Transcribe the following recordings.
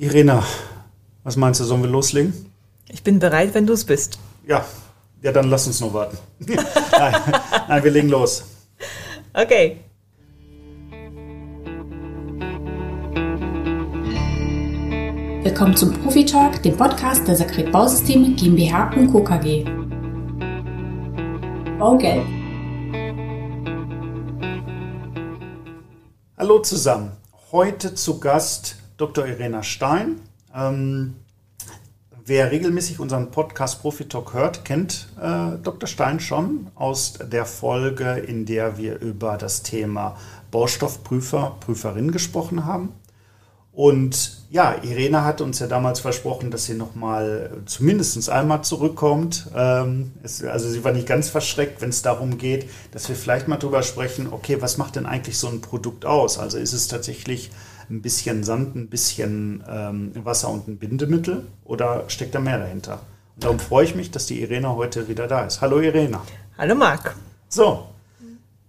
Irena, was meinst du, sollen wir loslegen? Ich bin bereit, wenn du es bist. Ja, ja, dann lass uns noch warten. nein, nein, wir legen los. Okay. Willkommen zum Profi Talk, dem Podcast der Sakret Bausysteme GmbH und Co. KG. Baugelb. Hallo zusammen. Heute zu Gast Dr. Irena Stein. Ähm, wer regelmäßig unseren Podcast Profi Talk hört, kennt äh, Dr. Stein schon aus der Folge, in der wir über das Thema Baustoffprüfer, Prüferin gesprochen haben. Und ja, Irene hat uns ja damals versprochen, dass sie nochmal zumindest einmal zurückkommt. Ähm, es, also sie war nicht ganz verschreckt, wenn es darum geht, dass wir vielleicht mal drüber sprechen, okay, was macht denn eigentlich so ein Produkt aus? Also ist es tatsächlich ein bisschen Sand, ein bisschen ähm, Wasser und ein Bindemittel oder steckt da mehr dahinter? Und darum freue ich mich, dass die Irene heute wieder da ist. Hallo Irene. Hallo Marc. So,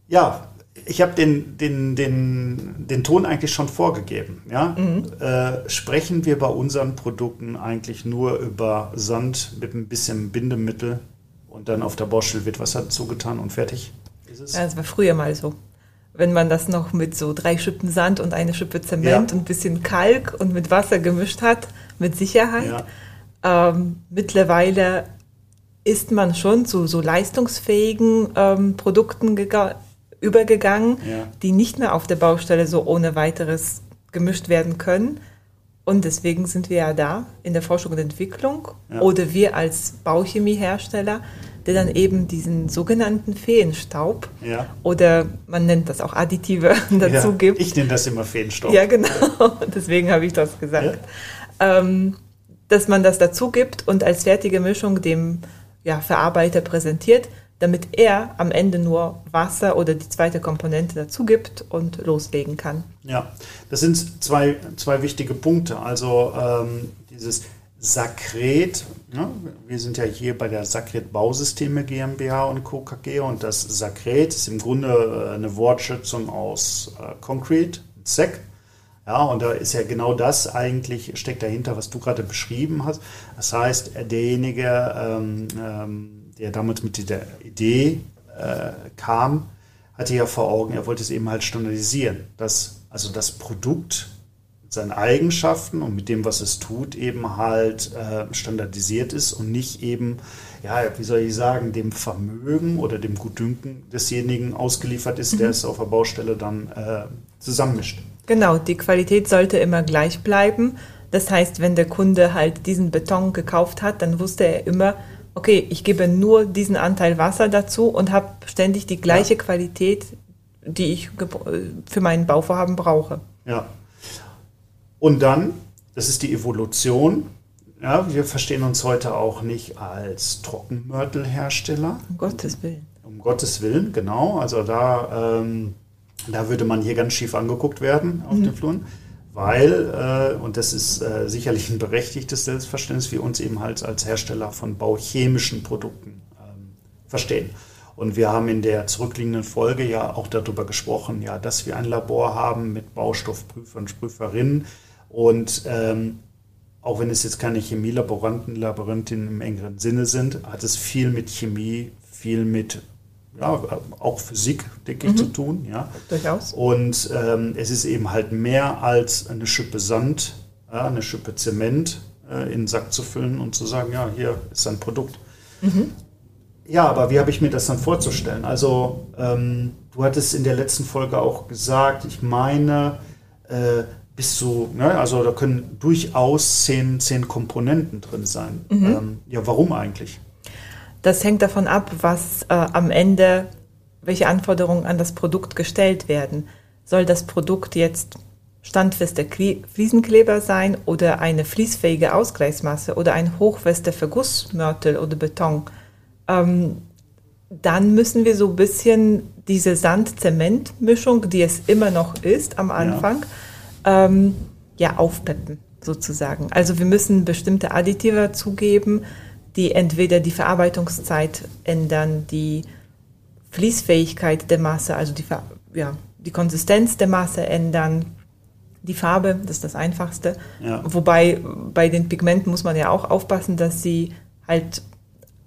ja, ich habe den, den, den, den Ton eigentlich schon vorgegeben. Ja? Mhm. Äh, sprechen wir bei unseren Produkten eigentlich nur über Sand mit ein bisschen Bindemittel und dann auf der Boschel wird Wasser zugetan und fertig? Ist es? Ja, das war früher mal so. Wenn man das noch mit so drei Schippen Sand und eine Schippe Zement ja. und ein bisschen Kalk und mit Wasser gemischt hat, mit Sicherheit. Ja. Ähm, mittlerweile ist man schon zu so leistungsfähigen ähm, Produkten gegangen übergegangen, ja. die nicht mehr auf der Baustelle so ohne weiteres gemischt werden können. Und deswegen sind wir ja da in der Forschung und Entwicklung oder wir als Bauchemiehersteller, der dann eben diesen sogenannten Feenstaub ja. oder man nennt das auch Additive dazu gibt. Ich nenne das immer Feenstaub. Ja, genau. Deswegen habe ich das gesagt. Ähm, dass man das dazu gibt und als fertige Mischung dem ja, Verarbeiter präsentiert, damit er am Ende nur Wasser oder die zweite Komponente dazu gibt und loslegen kann. Ja, das sind zwei, zwei wichtige Punkte. Also ähm, dieses Sakret, ne? wir sind ja hier bei der Sakret Bausysteme GmbH und Co. KG und das Sakret ist im Grunde äh, eine Wortschätzung aus äh, Concrete, Sek. Ja, und da ist ja genau das eigentlich, steckt dahinter, was du gerade beschrieben hast. Das heißt, derjenige, ähm, ähm, der damals mit dieser Idee äh, kam, hatte ja vor Augen, er wollte es eben halt standardisieren. Dass also das Produkt seinen Eigenschaften und mit dem, was es tut, eben halt äh, standardisiert ist und nicht eben, ja, wie soll ich sagen, dem Vermögen oder dem Gutdünken desjenigen ausgeliefert ist, mhm. der es auf der Baustelle dann äh, zusammenmischt. Genau, die Qualität sollte immer gleich bleiben. Das heißt, wenn der Kunde halt diesen Beton gekauft hat, dann wusste er immer, okay, ich gebe nur diesen Anteil Wasser dazu und habe ständig die gleiche ja. Qualität, die ich für mein Bauvorhaben brauche. Ja. Und dann, das ist die Evolution. Ja, wir verstehen uns heute auch nicht als Trockenmörtelhersteller. Um Gottes Willen. Um Gottes Willen, genau. Also da, ähm, da würde man hier ganz schief angeguckt werden auf mhm. den Fluren weil, äh, und das ist äh, sicherlich ein berechtigtes Selbstverständnis, wir uns eben halt als Hersteller von bauchemischen Produkten ähm, verstehen. Und wir haben in der zurückliegenden Folge ja auch darüber gesprochen, ja, dass wir ein Labor haben mit Baustoffprüfern und Prüferinnen. Und ähm, auch wenn es jetzt keine Chemielaboranten, Laborantinnen im engeren Sinne sind, hat es viel mit Chemie, viel mit ja, auch Physik, denke ich, mhm. zu tun. Ja. Durchaus. Und ähm, es ist eben halt mehr als eine Schippe Sand, ja, eine Schippe Zement äh, in den Sack zu füllen und zu sagen, ja, hier ist ein Produkt. Mhm. Ja, aber wie habe ich mir das dann vorzustellen? Also, ähm, du hattest in der letzten Folge auch gesagt, ich meine, äh, bis zu, ne, also da können durchaus zehn, zehn Komponenten drin sein. Mhm. Ähm, ja, warum eigentlich? Das hängt davon ab, was äh, am Ende, welche Anforderungen an das Produkt gestellt werden. Soll das Produkt jetzt standfester Fliesenkleber sein oder eine fließfähige Ausgleichsmasse oder ein hochfester Vergussmörtel oder Beton? Ähm, dann müssen wir so ein bisschen diese Sand-Zement-Mischung, die es immer noch ist am Anfang, ja, ähm, ja aufpeppen sozusagen. Also wir müssen bestimmte Additive zugeben, die entweder die Verarbeitungszeit ändern, die Fließfähigkeit der Masse, also die, ja, die Konsistenz der Masse ändern, die Farbe, das ist das Einfachste. Ja. Wobei bei den Pigmenten muss man ja auch aufpassen, dass sie halt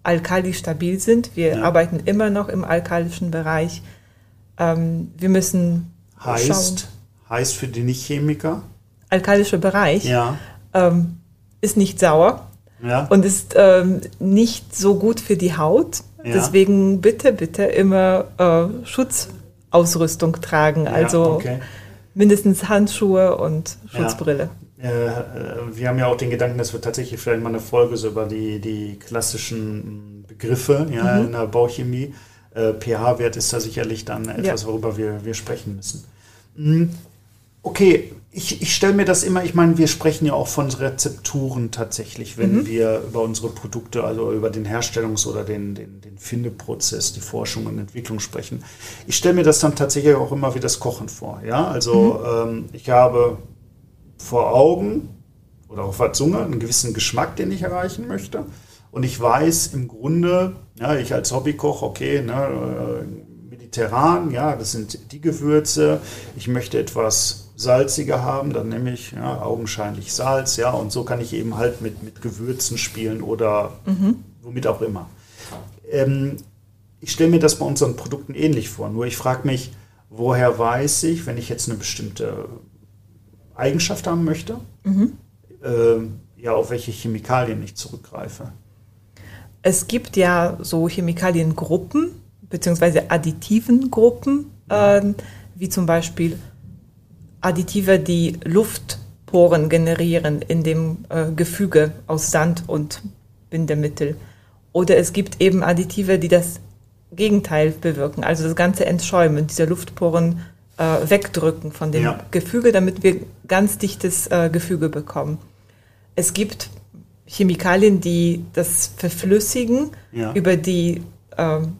alkalistabil sind. Wir ja. arbeiten immer noch im alkalischen Bereich. Ähm, wir müssen heißt, schauen. Heißt für die Nicht-Chemiker? Alkalischer Bereich ja. ähm, ist nicht sauer ja. und ist ähm, nicht so gut für die Haut. Ja. Deswegen bitte, bitte immer äh, Schutzausrüstung tragen. also okay. mindestens Handschuhe und Schutzbrille. Äh, äh, wir haben ja auch den Gedanken, dass wir tatsächlich vielleicht mal eine Folge so über die, die klassischen Begriffe ja, mhm. in der Bauchemie. Äh, pH-Wert ist da sicherlich dann etwas, worüber wir, wir sprechen müssen. Mhm. Okay, ich, ich stelle mir das immer, ich meine, wir sprechen ja auch von Rezepturen tatsächlich, wenn mhm. wir über unsere Produkte, also über den Herstellungs- oder den, den, den Findeprozess, die Forschung und Entwicklung sprechen. Ich stelle mir das dann tatsächlich auch immer wie das Kochen vor. Ja, also mhm. ähm, ich habe vor Augen oder auf der Zunge einen gewissen Geschmack, den ich erreichen möchte. Und ich weiß im Grunde, ja, ich als Hobbykoch, okay, ne, äh, mediterran, ja, das sind die Gewürze. Ich möchte etwas salziger haben, dann nehme ich ja, augenscheinlich Salz, ja, und so kann ich eben halt mit, mit Gewürzen spielen oder mhm. womit auch immer. Ähm, ich stelle mir das bei unseren Produkten ähnlich vor, nur ich frage mich, woher weiß ich, wenn ich jetzt eine bestimmte Eigenschaft haben möchte, mhm. äh, ja, auf welche Chemikalien ich zurückgreife. Es gibt ja so Chemikaliengruppen, beziehungsweise additiven Gruppen, äh, wie zum Beispiel Additive, die Luftporen generieren in dem äh, Gefüge aus Sand und Bindemittel. Oder es gibt eben Additive, die das Gegenteil bewirken, also das ganze Entschäumen dieser Luftporen äh, wegdrücken von dem ja. Gefüge, damit wir ganz dichtes äh, Gefüge bekommen. Es gibt Chemikalien, die das verflüssigen ja. über die ähm,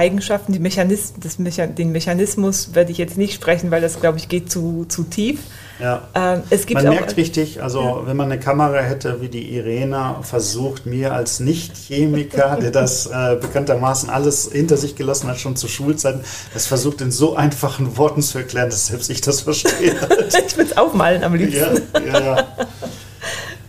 Eigenschaften, die Mechanis Mecha den Mechanismus werde ich jetzt nicht sprechen, weil das, glaube ich, geht zu, zu tief. Ja. Ähm, es gibt man auch, merkt richtig, also ja. wenn man eine Kamera hätte, wie die Irena versucht, mir als Nicht-Chemiker, der das äh, bekanntermaßen alles hinter sich gelassen hat, schon zu Schulzeiten, das versucht in so einfachen Worten zu erklären, dass selbst ich das verstehe. ich will es aufmalen am liebsten. Ja, ja, ja.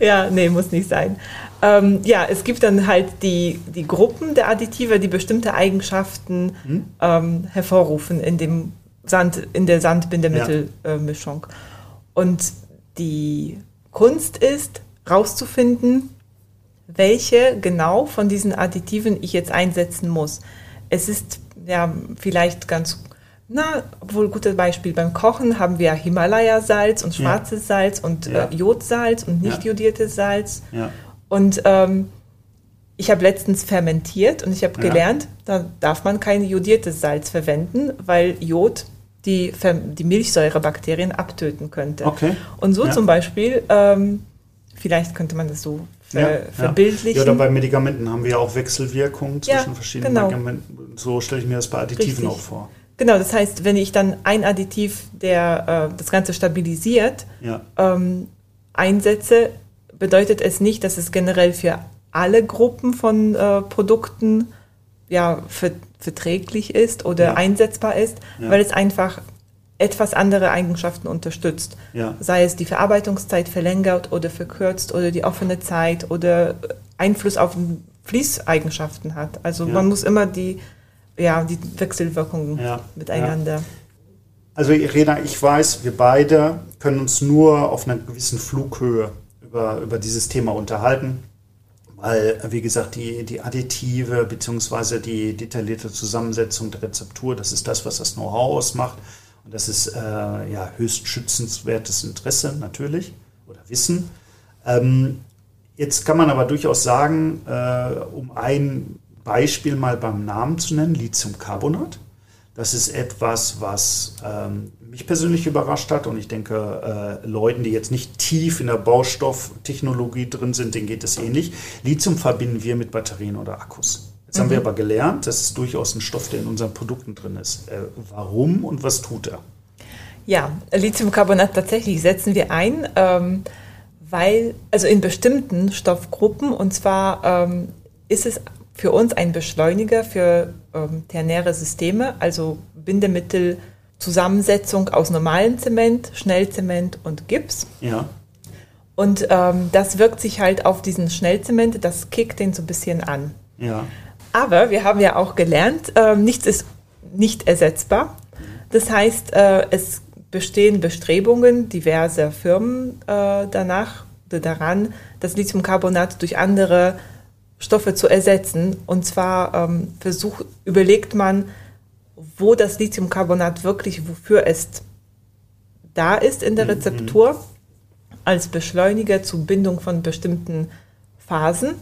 ja, nee, muss nicht sein. Ähm, ja, es gibt dann halt die, die Gruppen der Additive, die bestimmte Eigenschaften hm? ähm, hervorrufen in dem Sand, in der Sandbindemittelmischung. Ja. Und die Kunst ist, rauszufinden, welche genau von diesen Additiven ich jetzt einsetzen muss. Es ist ja vielleicht ganz, na, wohl gutes Beispiel. Beim Kochen haben wir Himalaya-Salz und schwarzes ja. Salz und ja. äh, Jodsalz und nicht jodiertes Salz. Und ähm, ich habe letztens fermentiert und ich habe ja. gelernt, da darf man kein jodiertes Salz verwenden, weil Jod die, die Milchsäurebakterien abtöten könnte. Okay. Und so ja. zum Beispiel, ähm, vielleicht könnte man das so ver ja, verbildlichen. Ja, oder bei Medikamenten haben wir ja auch Wechselwirkungen zwischen verschiedenen genau. Medikamenten. So stelle ich mir das bei Additiven Richtig. auch vor. Genau, das heißt, wenn ich dann ein Additiv, der äh, das Ganze stabilisiert, ähm, einsetze, bedeutet es nicht, dass es generell für alle Gruppen von äh, Produkten ja, ver verträglich ist oder ja. einsetzbar ist, ja. weil es einfach etwas andere Eigenschaften unterstützt. Ja. Sei es die Verarbeitungszeit verlängert oder verkürzt oder die offene Zeit oder Einfluss auf Fließeigenschaften hat. Also man muss immer die, ja, die Wechselwirkungen miteinander. Also Irena, ich weiß, wir beide können uns nur auf einer gewissen Flughöhe über, über dieses Thema unterhalten, weil, wie gesagt, die, die Additive bzw. die detaillierte Zusammensetzung der Rezeptur, das ist das, was das Know-how ausmacht. Und das ist äh, ja höchst schützenswertes Interesse natürlich oder Wissen. Ähm, jetzt kann man aber durchaus sagen, äh, um ein Beispiel mal beim Namen zu nennen, Lithiumcarbonat. Das ist etwas, was ähm, mich persönlich überrascht hat und ich denke, äh, Leuten, die jetzt nicht tief in der Baustofftechnologie drin sind, denen geht es ähnlich. Lithium verbinden wir mit Batterien oder Akkus. Jetzt mhm. haben wir mhm. aber gelernt, dass es durchaus ein Stoff, der in unseren Produkten drin ist. Äh, warum und was tut er? Ja, Lithiumcarbonat tatsächlich setzen wir ein, ähm, weil, also in bestimmten Stoffgruppen, und zwar ähm, ist es für uns ein Beschleuniger für ähm, ternäre Systeme, also Bindemittel Zusammensetzung aus normalem Zement, Schnellzement und Gips. Ja. Und ähm, das wirkt sich halt auf diesen Schnellzement, das kickt den so ein bisschen an. Ja. Aber wir haben ja auch gelernt, äh, nichts ist nicht ersetzbar. Das heißt, äh, es bestehen Bestrebungen diverser Firmen äh, danach, daran, das Lithiumcarbonat durch andere Stoffe zu ersetzen. Und zwar ähm, versucht, überlegt man, wo das Lithiumcarbonat wirklich, wofür es da ist in der mhm. Rezeptur, als Beschleuniger zur Bindung von bestimmten Phasen.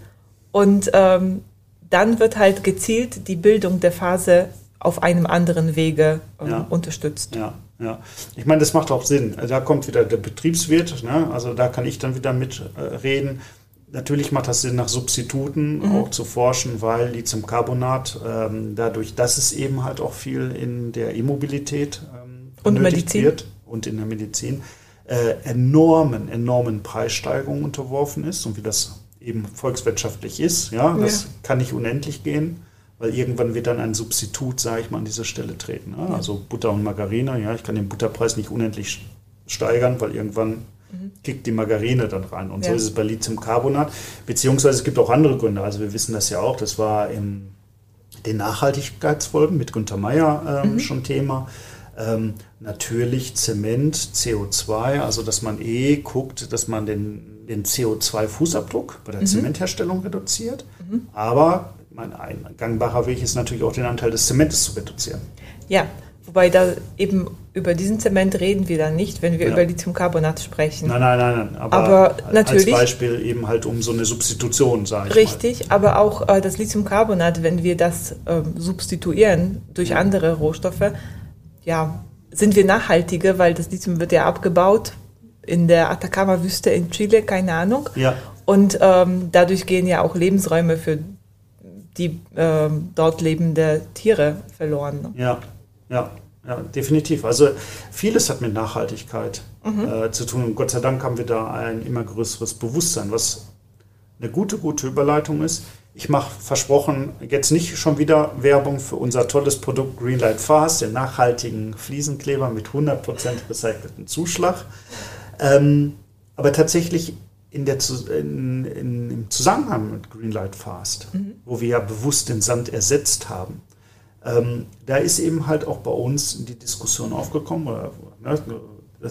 Und ähm, dann wird halt gezielt die Bildung der Phase auf einem anderen Wege ähm, ja. unterstützt. Ja, ja. Ich meine, das macht auch Sinn. Da kommt wieder der Betriebswirt, ne? also da kann ich dann wieder mitreden. Äh, Natürlich macht das Sinn, nach Substituten mhm. auch zu forschen, weil Lithiumcarbonat, ähm, dadurch, dass es eben halt auch viel in der E-Mobilität ähm, und Medizin. wird und in der Medizin, äh, enormen, enormen Preissteigerungen unterworfen ist und wie das eben volkswirtschaftlich ist. Ja, das ja. kann nicht unendlich gehen, weil irgendwann wird dann ein Substitut, sage ich mal, an diese Stelle treten. Ne? Ja. Also Butter und Margarine, ja, ich kann den Butterpreis nicht unendlich steigern, weil irgendwann. Kickt die Margarine dann rein. Und ja. so ist es bei Lithiumcarbonat. Beziehungsweise es gibt auch andere Gründe. Also wir wissen das ja auch, das war in den Nachhaltigkeitsfolgen mit Günter Meyer ähm, mhm. schon Thema. Ähm, natürlich Zement, CO2, also dass man eh guckt, dass man den, den CO2-Fußabdruck bei der mhm. Zementherstellung reduziert. Mhm. Aber mein, ein gangbarer Weg ist natürlich auch den Anteil des Zementes zu reduzieren. Ja, Wobei da eben über diesen Zement reden wir dann nicht, wenn wir ja. über Lithiumcarbonat sprechen. Nein, nein, nein, nein. Aber, aber natürlich, als Beispiel eben halt um so eine Substitution, sage ich Richtig, mal. aber auch äh, das Lithiumcarbonat, wenn wir das äh, substituieren durch andere Rohstoffe, ja, sind wir nachhaltiger, weil das Lithium wird ja abgebaut in der Atacama-Wüste in Chile, keine Ahnung. Ja. Und ähm, dadurch gehen ja auch Lebensräume für die ähm, dort lebende Tiere verloren. Ja, ja, ja, definitiv. Also vieles hat mit Nachhaltigkeit mhm. äh, zu tun und Gott sei Dank haben wir da ein immer größeres Bewusstsein, was eine gute, gute Überleitung ist. Ich mache versprochen jetzt nicht schon wieder Werbung für unser tolles Produkt Greenlight Fast, den nachhaltigen Fliesenkleber mit 100% recycelten Zuschlag. Ähm, aber tatsächlich in der, in, in, im Zusammenhang mit Greenlight Fast, mhm. wo wir ja bewusst den Sand ersetzt haben, ähm, da ist eben halt auch bei uns die Diskussion aufgekommen, oder, ne,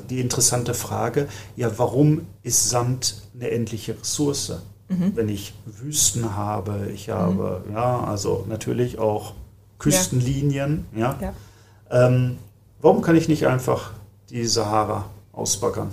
die interessante Frage, ja, warum ist Sand eine endliche Ressource? Mhm. Wenn ich Wüsten habe, ich habe, mhm. ja, also natürlich auch Küstenlinien, ja. ja. Ähm, warum kann ich nicht einfach die Sahara ausbaggern?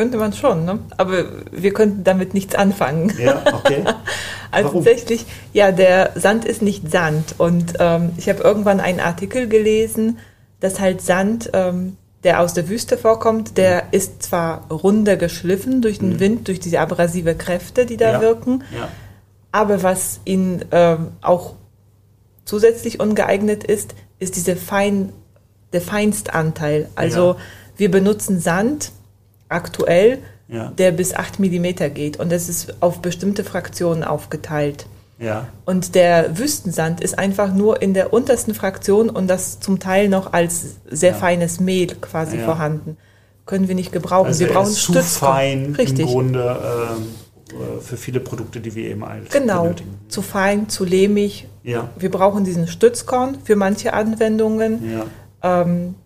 Könnte man schon, ne? aber wir könnten damit nichts anfangen. Ja, okay. also Warum? tatsächlich, ja, der Sand ist nicht Sand. Und ähm, ich habe irgendwann einen Artikel gelesen, dass halt Sand, ähm, der aus der Wüste vorkommt, der ja. ist zwar runder geschliffen durch den mhm. Wind, durch diese abrasive Kräfte, die da ja. wirken, ja. aber was ihn ähm, auch zusätzlich ungeeignet ist, ist diese fein, der Feinstanteil. Also wir benutzen Sand, aktuell, ja. der bis 8 mm geht. Und das ist auf bestimmte Fraktionen aufgeteilt. Ja. Und der Wüstensand ist einfach nur in der untersten Fraktion und das zum Teil noch als sehr ja. feines Mehl quasi ja. vorhanden. Können wir nicht gebrauchen. Also wir brauchen zu fein Richtig. im Grunde äh, für viele Produkte, die wir eben eigentlich genau. benötigen. Zu fein, zu lehmig. Ja. Wir brauchen diesen Stützkorn für manche Anwendungen. Ja. Ähm,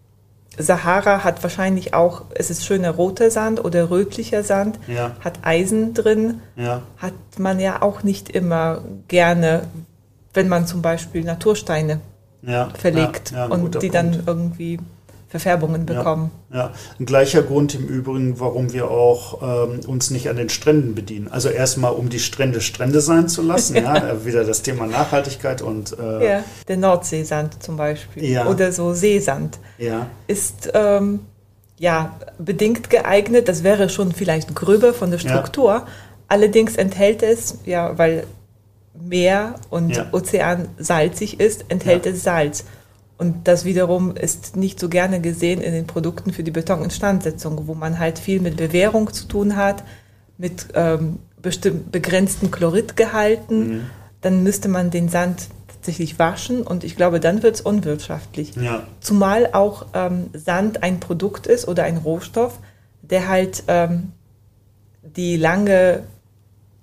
Sahara hat wahrscheinlich auch, es ist schöner roter Sand oder rötlicher Sand, ja. hat Eisen drin, ja. hat man ja auch nicht immer gerne, wenn man zum Beispiel Natursteine ja. verlegt und die Punkt. dann irgendwie Verfärbungen bekommen. Ja, ja, ein gleicher Grund im Übrigen, warum wir auch ähm, uns nicht an den Stränden bedienen. Also erstmal, um die Strände Strände sein zu lassen, ja, äh, wieder das Thema Nachhaltigkeit und äh, ja, der Nordseesand zum Beispiel ja. oder so Seesand ja. ist ähm, ja bedingt geeignet. Das wäre schon vielleicht gröber von der Struktur. Allerdings enthält es ja, weil Meer und Ozean salzig ist, enthält es Salz. Und das wiederum ist nicht so gerne gesehen in den Produkten für die Betoninstandsetzung, wo man halt viel mit Bewährung zu tun hat, mit ähm, bestimmt begrenzten Chloridgehalten. Mhm. Dann müsste man den Sand hauptsächlich waschen und ich glaube, dann wird es unwirtschaftlich. Ja. Zumal auch ähm, Sand ein Produkt ist oder ein Rohstoff, der halt ähm, die lange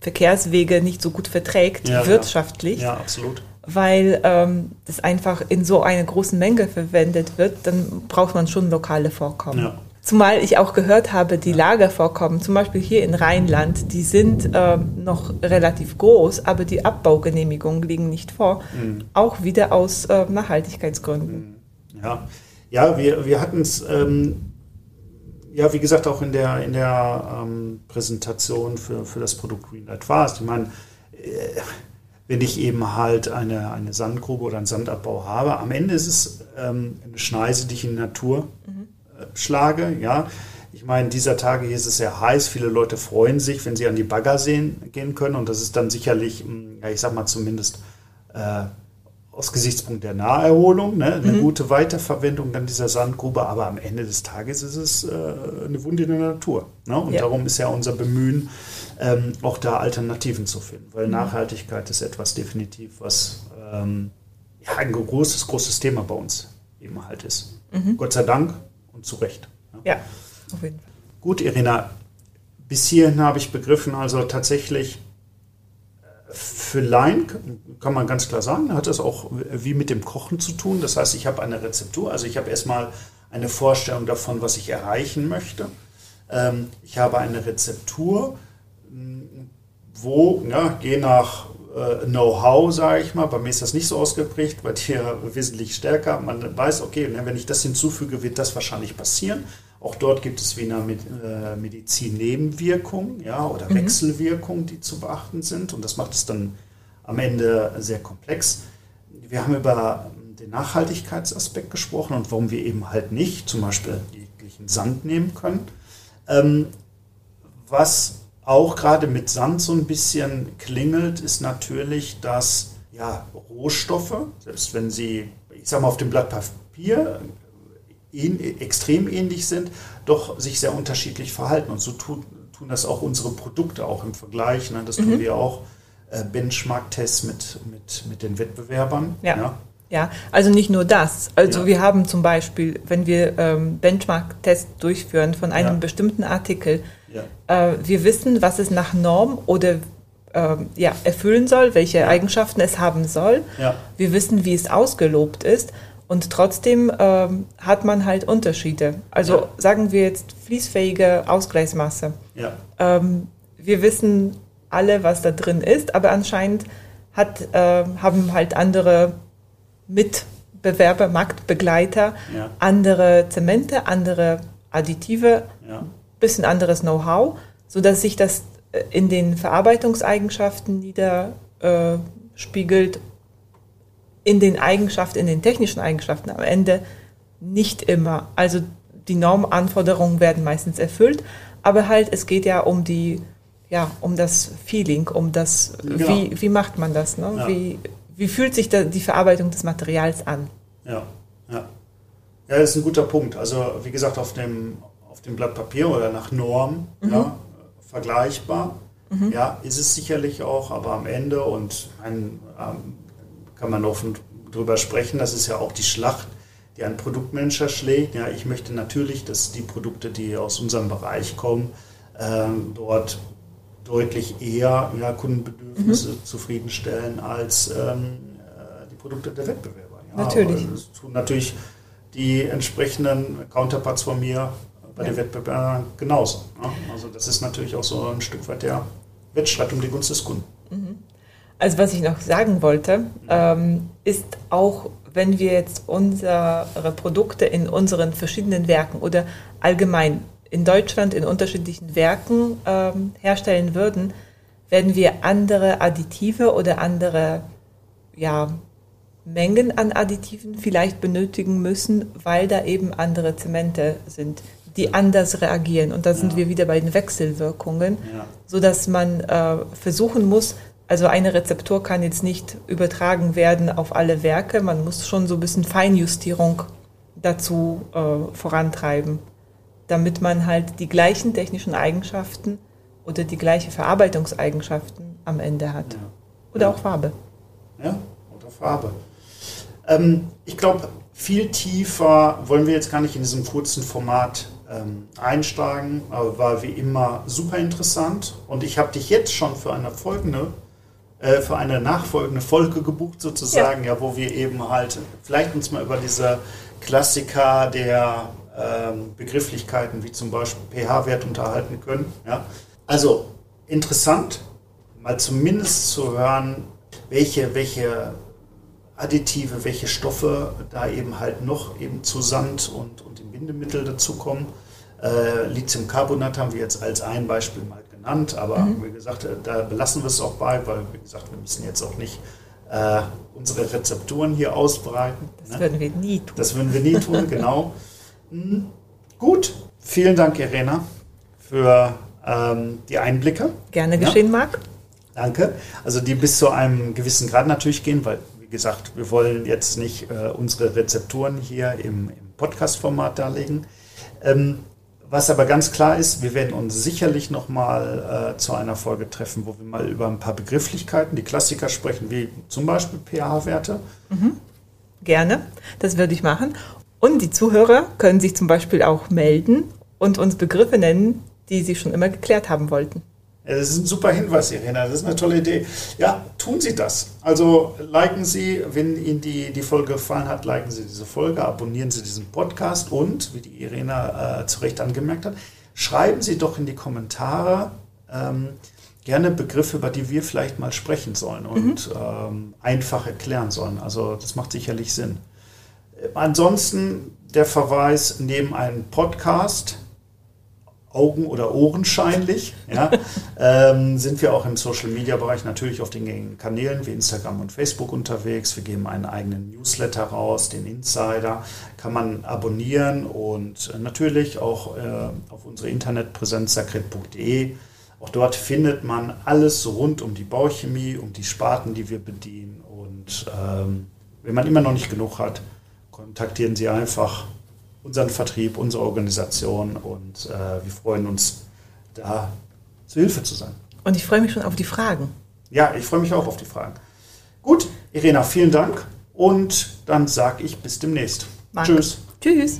Verkehrswege nicht so gut verträgt, ja, wirtschaftlich. Ja, absolut. Weil ähm, das einfach in so einer großen Menge verwendet wird, dann braucht man schon lokale Vorkommen. Ja. Zumal ich auch gehört habe, die Lagervorkommen, zum Beispiel hier in Rheinland, die sind äh, noch relativ groß, aber die Abbaugenehmigungen liegen nicht vor. Mhm. Auch wieder aus äh, Nachhaltigkeitsgründen. Mhm. Ja, ja wir, wir hatten es, ähm, ja, wie gesagt, auch in der, in der ähm, Präsentation für, für das Produkt Greenlight Fast. Ich meine, äh, wenn ich eben halt eine, eine Sandgrube oder einen Sandabbau habe, am Ende ist es ähm, eine Schneise, die ich in die Natur mhm schlage. Ja, ich meine, dieser Tage hier ist es sehr heiß. Viele Leute freuen sich, wenn sie an die Bagger sehen, gehen können. Und das ist dann sicherlich, hm, ja, ich sag mal zumindest äh, aus Gesichtspunkt der Naherholung, ne, eine mhm. gute Weiterverwendung dann dieser Sandgrube. Aber am Ende des Tages ist es äh, eine Wunde in der Natur. Ne? Und ja. darum ist ja unser Bemühen, ähm, auch da Alternativen zu finden. Weil mhm. Nachhaltigkeit ist etwas definitiv, was ähm, ja, ein großes, großes Thema bei uns eben halt ist. Mhm. Gott sei Dank und zu Recht. Ja, auf jeden Fall. Gut, Irina, bis hierhin habe ich begriffen, also tatsächlich äh, für Laien kann man ganz klar sagen, hat das auch wie mit dem Kochen zu tun. Das heißt, ich habe eine Rezeptur, also ich habe erstmal eine Vorstellung davon, was ich erreichen möchte. Ähm, ich habe eine Rezeptur, wo, ja, je nach äh, Know-how, sage ich mal. Bei mir ist das nicht so ausgeprägt, bei dir wesentlich stärker. Man weiß, okay, ne, wenn ich das hinzufüge, wird das wahrscheinlich passieren. Auch dort gibt es wie eine äh, Medizin-Nebenwirkungen ja, oder mhm. Wechselwirkungen, die zu beachten sind. Und das macht es dann am Ende sehr komplex. Wir haben über den Nachhaltigkeitsaspekt gesprochen und warum wir eben halt nicht zum Beispiel jeglichen Sand nehmen können. Ähm, was auch gerade mit Sand so ein bisschen klingelt, ist natürlich, dass ja, Rohstoffe, selbst wenn sie, ich sage mal, auf dem Blatt Papier extrem ähnlich sind, doch sich sehr unterschiedlich verhalten. Und so tun, tun das auch unsere Produkte auch im Vergleich. Ne? Das tun mhm. wir auch. Äh, Benchmark-Tests mit, mit, mit den Wettbewerbern. Ja. ja. Ja, also nicht nur das. Also ja. wir haben zum Beispiel, wenn wir ähm, Benchmark-Tests durchführen von einem ja. bestimmten Artikel, ja. Äh, wir wissen, was es nach Norm oder äh, ja, erfüllen soll, welche ja. Eigenschaften es haben soll. Ja. Wir wissen, wie es ausgelobt ist. Und trotzdem ähm, hat man halt Unterschiede. Also sagen wir jetzt fließfähige Ausgleichsmasse. Ähm, wir wissen alle, was da drin ist, aber anscheinend hat, äh, haben halt andere Mitbewerber, Marktbegleiter, andere Zemente, andere Additive, bisschen anderes Know-how, sodass sich das äh, in den Verarbeitungseigenschaften niederspiegelt, in den Eigenschaften, in den technischen Eigenschaften am Ende nicht immer. Also die Normanforderungen werden meistens erfüllt, aber halt es geht ja um die, ja, um das Feeling, um das, genau. wie, wie macht man das, ne? Ja. Wie, wie fühlt sich da die Verarbeitung des Materials an? Ja, ja. Ja, das ist ein guter Punkt. Also wie gesagt, auf dem, auf dem Blatt Papier oder nach Norm mhm. ja, vergleichbar. Mhm. Ja, ist es sicherlich auch, aber am Ende und ein, ähm, kann man offen drüber sprechen, das ist ja auch die Schlacht, die ein Produktmanager schlägt. Ja, ich möchte natürlich, dass die Produkte, die aus unserem Bereich kommen, ähm, dort deutlich eher ja, Kundenbedürfnisse mhm. zufriedenstellen als ähm, äh, die Produkte der Wettbewerber. Ja, natürlich. Das tun natürlich die entsprechenden Counterparts von mir bei ja. den Wettbewerbern genauso. Ne? Also das ist natürlich auch so ein Stück weit der Wettstreit um die Gunst des Kunden. Mhm. Also was ich noch sagen wollte, ähm, ist auch, wenn wir jetzt unsere Produkte in unseren verschiedenen Werken oder allgemein in Deutschland in unterschiedlichen Werken ähm, herstellen würden, werden wir andere Additive oder andere ja, Mengen an Additiven vielleicht benötigen müssen, weil da eben andere Zemente sind die anders reagieren. Und da sind ja. wir wieder bei den Wechselwirkungen, ja. sodass man äh, versuchen muss, also eine Rezeptur kann jetzt nicht übertragen werden auf alle Werke, man muss schon so ein bisschen Feinjustierung dazu äh, vorantreiben, damit man halt die gleichen technischen Eigenschaften oder die gleiche Verarbeitungseigenschaften am Ende hat. Ja. Oder auch Farbe. Ja, oder Farbe. Ähm, ich glaube, viel tiefer wollen wir jetzt gar nicht in diesem kurzen Format ähm, einsteigen, aber war wie immer super interessant. Und ich habe dich jetzt schon für eine folgende, äh, für eine nachfolgende Folge gebucht sozusagen, ja. ja. wo wir eben halt vielleicht uns mal über diese Klassiker der ähm, Begrifflichkeiten wie zum Beispiel pH-Wert unterhalten können. Ja. Also interessant, mal zumindest zu hören, welche, welche Additive, welche Stoffe da eben halt noch eben zu Sand und, und im Bindemittel dazukommen. Äh, Lithiumcarbonat haben wir jetzt als ein Beispiel mal genannt, aber mhm. wie gesagt, äh, da belassen wir es auch bei, weil wie gesagt, wir müssen jetzt auch nicht äh, unsere Rezepturen hier ausbreiten. Das ne? würden wir nie tun. Das würden wir nie tun, genau. Mhm. Gut, vielen Dank, Irena, für ähm, die Einblicke. Gerne geschehen, ja. Marc. Danke. Also die bis zu einem gewissen Grad natürlich gehen, weil, gesagt, wir wollen jetzt nicht äh, unsere Rezepturen hier im, im Podcast-Format darlegen. Ähm, was aber ganz klar ist, wir werden uns sicherlich nochmal äh, zu einer Folge treffen, wo wir mal über ein paar Begrifflichkeiten, die Klassiker sprechen, wie zum Beispiel pH-Werte. Mhm. Gerne, das würde ich machen. Und die Zuhörer können sich zum Beispiel auch melden und uns Begriffe nennen, die sie schon immer geklärt haben wollten. Das ist ein super Hinweis, Irena. Das ist eine tolle Idee. Ja, tun Sie das. Also liken Sie, wenn Ihnen die, die Folge gefallen hat, liken Sie diese Folge, abonnieren Sie diesen Podcast und, wie die Irena äh, zu Recht angemerkt hat, schreiben Sie doch in die Kommentare ähm, gerne Begriffe, über die wir vielleicht mal sprechen sollen und mhm. ähm, einfach erklären sollen. Also das macht sicherlich Sinn. Äh, ansonsten der Verweis neben einem Podcast Augen- oder Ohrenscheinlich, ja, ähm, sind wir auch im Social-Media-Bereich natürlich auf den gängigen Kanälen wie Instagram und Facebook unterwegs. Wir geben einen eigenen Newsletter raus, den Insider, kann man abonnieren und natürlich auch äh, auf unsere Internetpräsenz sacred.de. Auch dort findet man alles rund um die Bauchemie, um die Sparten, die wir bedienen. Und ähm, wenn man immer noch nicht genug hat, kontaktieren Sie einfach unseren Vertrieb, unsere Organisation und äh, wir freuen uns, da zu Hilfe zu sein. Und ich freue mich schon auf die Fragen. Ja, ich freue mich auch auf die Fragen. Gut, Irena, vielen Dank und dann sage ich bis demnächst. Danke. Tschüss. Tschüss.